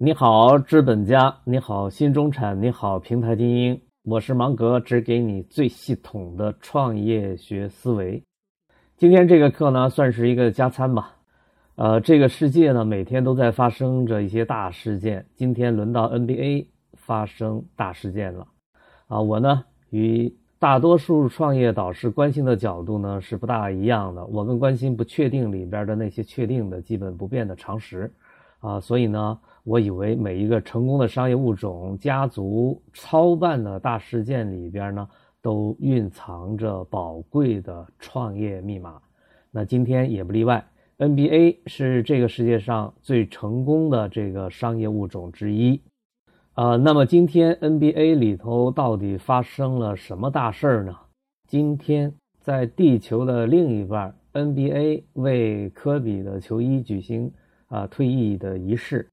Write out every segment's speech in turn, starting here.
你好，资本家，你好，新中产，你好，平台精英，我是芒格，只给你最系统的创业学思维。今天这个课呢，算是一个加餐吧。呃，这个世界呢，每天都在发生着一些大事件。今天轮到 NBA 发生大事件了。啊，我呢与大多数创业导师关心的角度呢是不大一样的。我更关心不确定里边的那些确定的基本不变的常识。啊，所以呢，我以为每一个成功的商业物种、家族操办的大事件里边呢，都蕴藏着宝贵的创业密码。那今天也不例外，NBA 是这个世界上最成功的这个商业物种之一。啊，那么今天 NBA 里头到底发生了什么大事儿呢？今天在地球的另一半，NBA 为科比的球衣举行啊退役的仪式。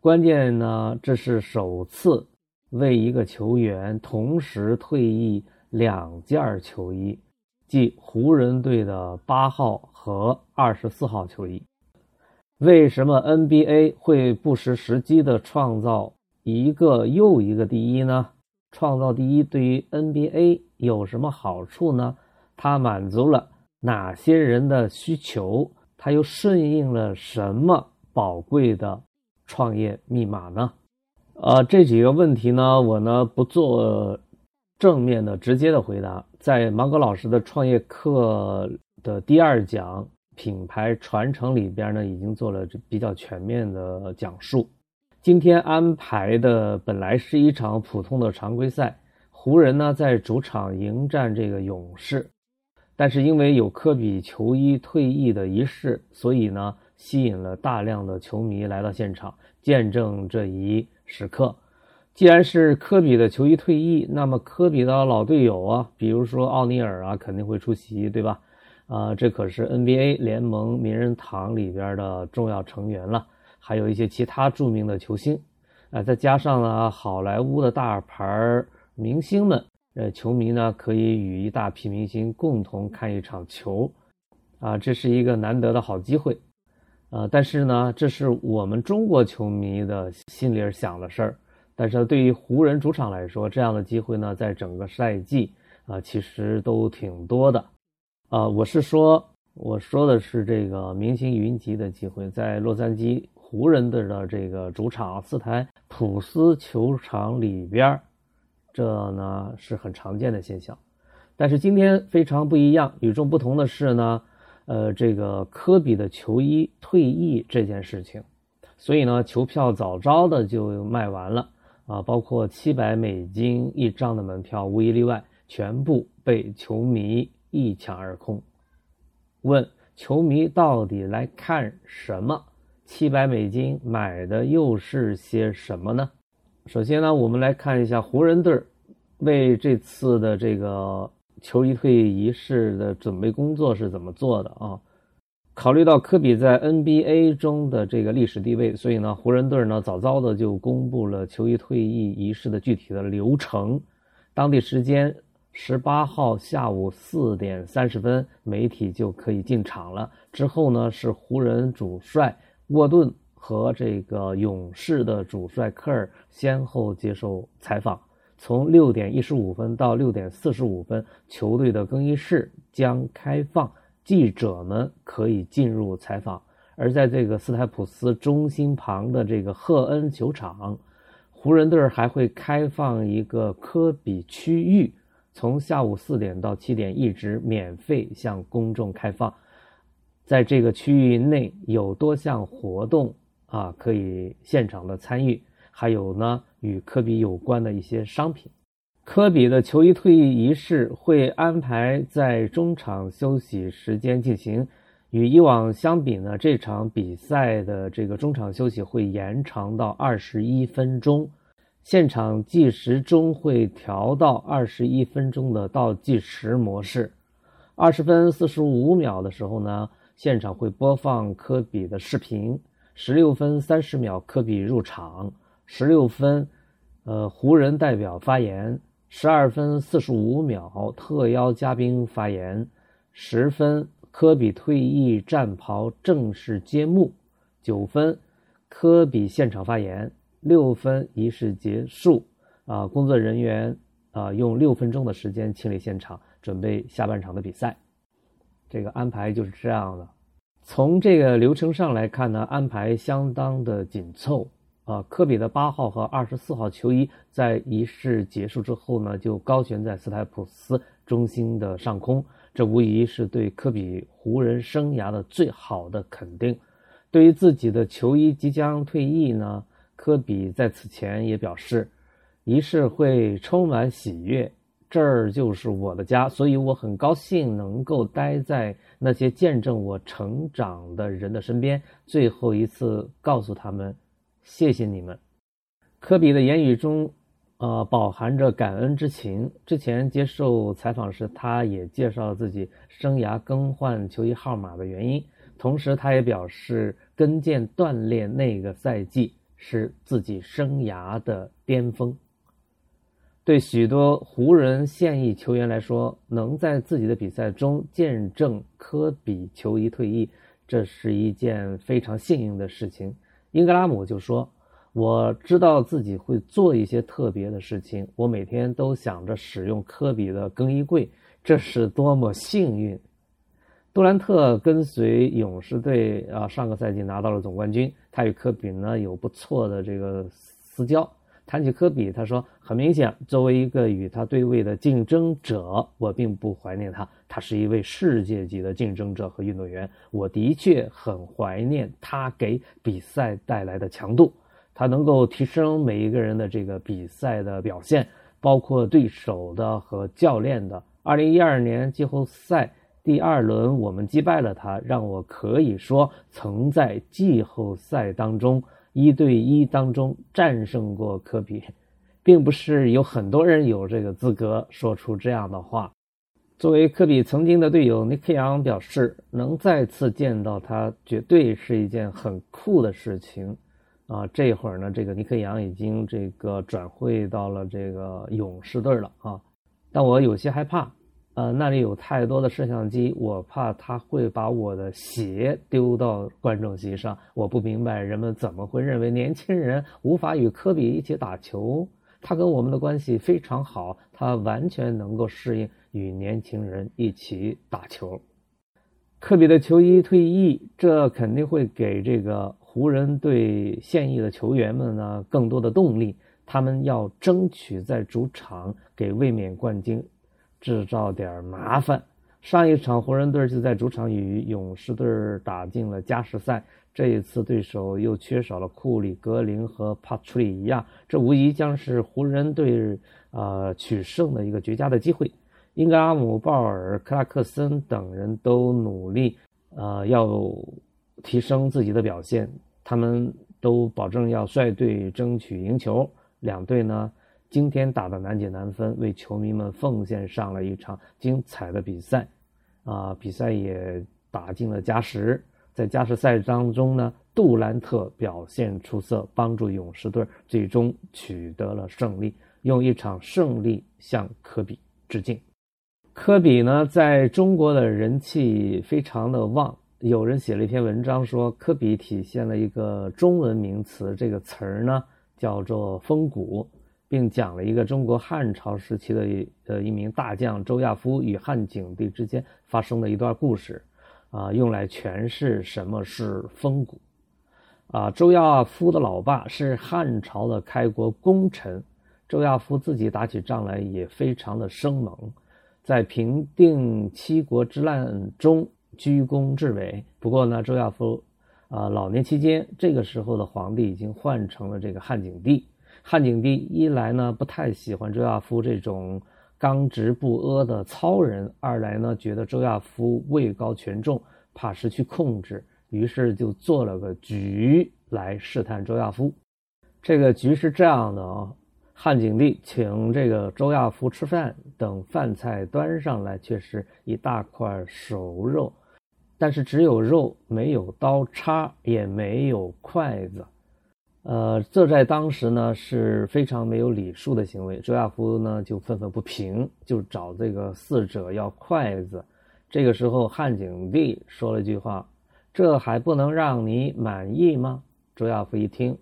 关键呢，这是首次为一个球员同时退役两件球衣，即湖人队的八号和二十四号球衣。为什么 NBA 会不失时机的创造？一个又一个第一呢？创造第一对于 NBA 有什么好处呢？它满足了哪些人的需求？它又顺应了什么宝贵的创业密码呢？呃，这几个问题呢，我呢不做正面的直接的回答，在芒格老师的创业课的第二讲品牌传承里边呢，已经做了比较全面的讲述。今天安排的本来是一场普通的常规赛，湖人呢在主场迎战这个勇士，但是因为有科比球衣退役的仪式，所以呢吸引了大量的球迷来到现场见证这一时刻。既然是科比的球衣退役，那么科比的老队友啊，比如说奥尼尔啊，肯定会出席，对吧？啊，这可是 NBA 联盟名人堂里边的重要成员了。还有一些其他著名的球星，啊，再加上呢，好莱坞的大牌明星们，呃，球迷呢可以与一大批明星共同看一场球，啊，这是一个难得的好机会，呃，但是呢，这是我们中国球迷的心里想的事儿，但是对于湖人主场来说，这样的机会呢，在整个赛季啊，其实都挺多的，啊，我是说，我说的是这个明星云集的机会，在洛杉矶。湖人队的这个主场斯台普斯球场里边，这呢是很常见的现象。但是今天非常不一样，与众不同的是呢，呃，这个科比的球衣退役这件事情，所以呢，球票早早的就卖完了啊，包括七百美金一张的门票，无一例外，全部被球迷一抢而空。问球迷到底来看什么？七百美金买的又是些什么呢？首先呢，我们来看一下湖人队为这次的这个球衣退役仪式的准备工作是怎么做的啊？考虑到科比在 NBA 中的这个历史地位，所以呢，湖人队呢早早的就公布了球衣退役仪式的具体的流程。当地时间十八号下午四点三十分，媒体就可以进场了。之后呢，是湖人主帅。沃顿和这个勇士的主帅科尔先后接受采访。从六点一十五分到六点四十五分，球队的更衣室将开放，记者们可以进入采访。而在这个斯台普斯中心旁的这个赫恩球场，湖人队还会开放一个科比区域，从下午四点到七点一直免费向公众开放。在这个区域内有多项活动啊，可以现场的参与，还有呢与科比有关的一些商品。科比的球衣退役仪式会安排在中场休息时间进行，与以往相比呢，这场比赛的这个中场休息会延长到二十一分钟，现场计时钟会调到二十一分钟的倒计时模式。二十分四十五秒的时候呢。现场会播放科比的视频。十六分三十秒，科比入场。十六分，呃，湖人代表发言。十二分四十五秒，特邀嘉宾发言。十分，科比退役战袍正式揭幕。九分，科比现场发言。六分仪式结束，啊，工作人员啊用六分钟的时间清理现场，准备下半场的比赛。这个安排就是这样的。从这个流程上来看呢，安排相当的紧凑。啊，科比的八号和二十四号球衣在仪式结束之后呢，就高悬在斯台普斯中心的上空。这无疑是对科比湖人生涯的最好的肯定。对于自己的球衣即将退役呢，科比在此前也表示，仪式会充满喜悦，这儿就是我的家，所以我很高兴能够待在那些见证我成长的人的身边，最后一次告诉他们。谢谢你们。科比的言语中，呃，饱含着感恩之情。之前接受采访时，他也介绍了自己生涯更换球衣号码的原因。同时，他也表示，跟腱断裂那个赛季是自己生涯的巅峰。对许多湖人现役球员来说，能在自己的比赛中见证科比球衣退役，这是一件非常幸运的事情。英格拉姆就说：“我知道自己会做一些特别的事情。我每天都想着使用科比的更衣柜，这是多么幸运！”杜兰特跟随勇士队啊，上个赛季拿到了总冠军。他与科比呢有不错的这个私交。谈起科比，他说：“很明显，作为一个与他对位的竞争者，我并不怀念他。他是一位世界级的竞争者和运动员。我的确很怀念他给比赛带来的强度。他能够提升每一个人的这个比赛的表现，包括对手的和教练的。二零一二年季后赛第二轮，我们击败了他，让我可以说曾在季后赛当中。”一对一当中战胜过科比，并不是有很多人有这个资格说出这样的话。作为科比曾经的队友，尼克杨表示，能再次见到他绝对是一件很酷的事情。啊，这会儿呢，这个尼克杨已经这个转会到了这个勇士队了啊，但我有些害怕。呃，那里有太多的摄像机，我怕他会把我的鞋丢到观众席上。我不明白人们怎么会认为年轻人无法与科比一起打球。他跟我们的关系非常好，他完全能够适应与年轻人一起打球。科比的球衣退役，这肯定会给这个湖人队现役的球员们呢更多的动力。他们要争取在主场给卫冕冠军。制造点麻烦。上一场湖人队就在主场与勇士队打进了加时赛，这一次对手又缺少了库里、格林和帕楚里一样，这无疑将是湖人队呃取胜的一个绝佳的机会。英格拉姆、鲍尔、克拉克森等人都努力呃要提升自己的表现，他们都保证要率队争取赢球。两队呢？今天打的难解难分，为球迷们奉献上了一场精彩的比赛，啊，比赛也打进了加时。在加时赛当中呢，杜兰特表现出色，帮助勇士队最终取得了胜利，用一场胜利向科比致敬。科比呢，在中国的人气非常的旺，有人写了一篇文章说，科比体现了一个中文名词，这个词儿呢叫做风骨。并讲了一个中国汉朝时期的呃一名大将周亚夫与汉景帝之间发生的一段故事，啊，用来诠释什么是风骨。啊，周亚夫的老爸是汉朝的开国功臣，周亚夫自己打起仗来也非常的生猛，在平定七国之乱中居功至伟。不过呢，周亚夫啊老年期间，这个时候的皇帝已经换成了这个汉景帝。汉景帝一来呢不太喜欢周亚夫这种刚直不阿的糙人，二来呢觉得周亚夫位高权重，怕失去控制，于是就做了个局来试探周亚夫。这个局是这样的啊，汉景帝请这个周亚夫吃饭，等饭菜端上来，却是一大块熟肉，但是只有肉，没有刀叉，也没有筷子。呃，这在当时呢是非常没有礼数的行为。周亚夫呢就愤愤不平，就找这个侍者要筷子。这个时候，汉景帝说了一句话：“这还不能让你满意吗？”周亚夫一听，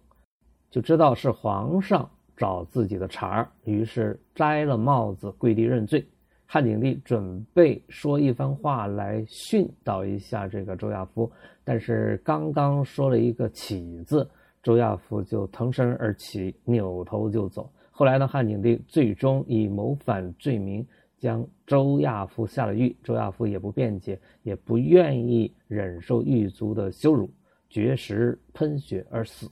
就知道是皇上找自己的茬儿，于是摘了帽子跪地认罪。汉景帝准备说一番话来训导一下这个周亚夫，但是刚刚说了一个“起”字，周亚夫就腾身而起，扭头就走。后来呢，汉景帝最终以谋反罪名将周亚夫下了狱，周亚夫也不辩解，也不愿意忍受狱卒的羞辱，绝食喷血而死。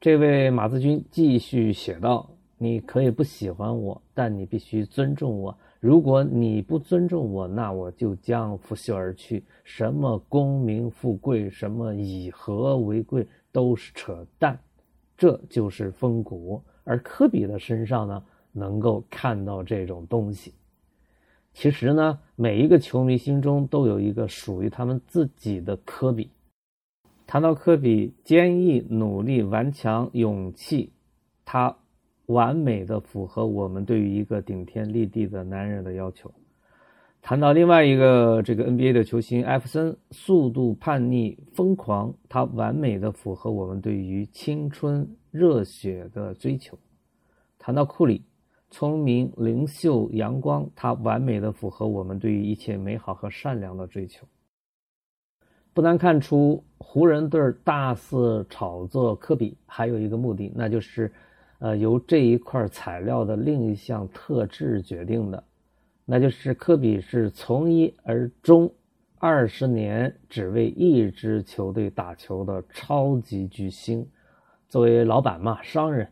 这位马子军继续写道：“你可以不喜欢我，但你必须尊重我。”如果你不尊重我，那我就将拂袖而去。什么功名富贵，什么以和为贵，都是扯淡。这就是风骨。而科比的身上呢，能够看到这种东西。其实呢，每一个球迷心中都有一个属于他们自己的科比。谈到科比，坚毅、努力、顽强、勇气，他。完美的符合我们对于一个顶天立地的男人的要求。谈到另外一个这个 NBA 的球星艾弗森，速度、叛逆、疯狂，他完美的符合我们对于青春热血的追求。谈到库里，聪明、灵秀、阳光，他完美的符合我们对于一切美好和善良的追求。不难看出，湖人队大肆炒作科比，还有一个目的，那就是。呃，由这一块材料的另一项特质决定的，那就是科比是从一而终，二十年只为一支球队打球的超级巨星。作为老板嘛，商人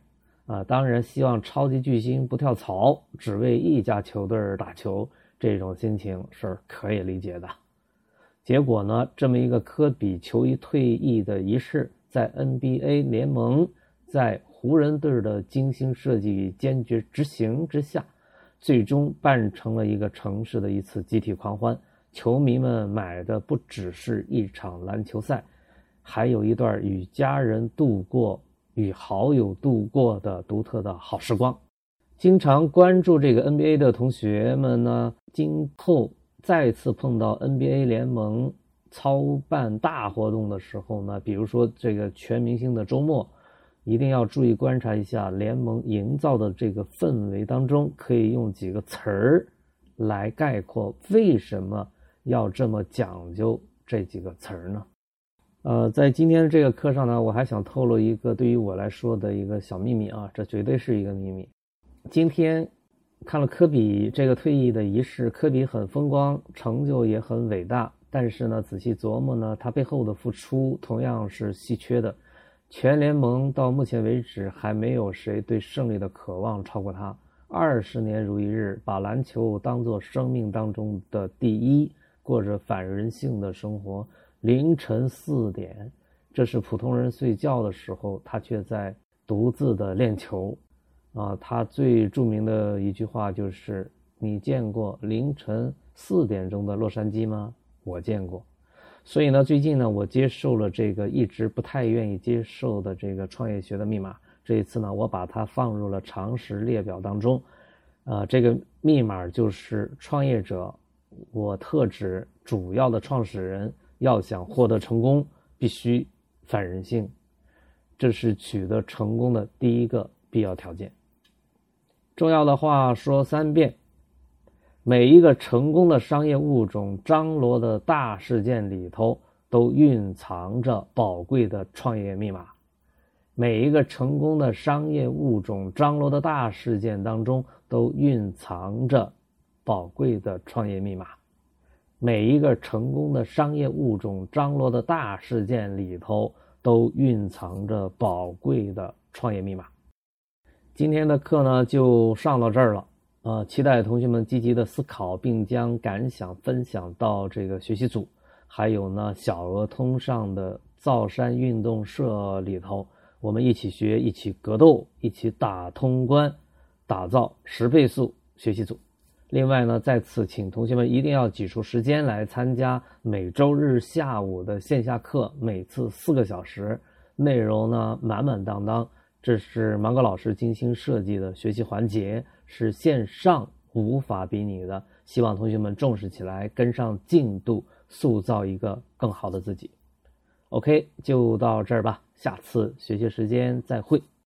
啊，当然希望超级巨星不跳槽，只为一家球队打球，这种心情是可以理解的。结果呢，这么一个科比球衣退役的仪式，在 NBA 联盟在。湖人队的精心设计与坚决执行之下，最终办成了一个城市的一次集体狂欢。球迷们买的不只是一场篮球赛，还有一段与家人度过、与好友度过的独特的好时光。经常关注这个 NBA 的同学们呢，今后再次碰到 NBA 联盟操办大活动的时候呢，比如说这个全明星的周末。一定要注意观察一下联盟营造的这个氛围当中，可以用几个词儿来概括为什么要这么讲究这几个词儿呢？呃，在今天这个课上呢，我还想透露一个对于我来说的一个小秘密啊，这绝对是一个秘密。今天看了科比这个退役的仪式，科比很风光，成就也很伟大，但是呢，仔细琢磨呢，他背后的付出同样是稀缺的。全联盟到目前为止还没有谁对胜利的渴望超过他。二十年如一日，把篮球当作生命当中的第一，过着反人性的生活。凌晨四点，这是普通人睡觉的时候，他却在独自的练球。啊，他最著名的一句话就是：“你见过凌晨四点钟的洛杉矶吗？我见过。”所以呢，最近呢，我接受了这个一直不太愿意接受的这个创业学的密码。这一次呢，我把它放入了常识列表当中。呃，这个密码就是创业者，我特指主要的创始人，要想获得成功，必须反人性，这是取得成功的第一个必要条件。重要的话说三遍。每一个成功的商业物种张罗的大事件里头，都蕴藏着宝贵的创业密码。每一个成功的商业物种张罗的大事件当中，都蕴藏着宝贵的创业密码。每一个成功的商业物种张罗的大事件里头，都蕴藏着宝贵的创业密码。今天的课呢，就上到这儿了。呃，期待同学们积极的思考，并将感想分享到这个学习组，还有呢小额通上的造山运动社里头，我们一起学，一起格斗，一起打通关，打造十倍速学习组。另外呢，在此请同学们一定要挤出时间来参加每周日下午的线下课，每次四个小时，内容呢满满当当。这是芒格老师精心设计的学习环节。是线上无法比拟的，希望同学们重视起来，跟上进度，塑造一个更好的自己。OK，就到这儿吧。下次学习时间再会。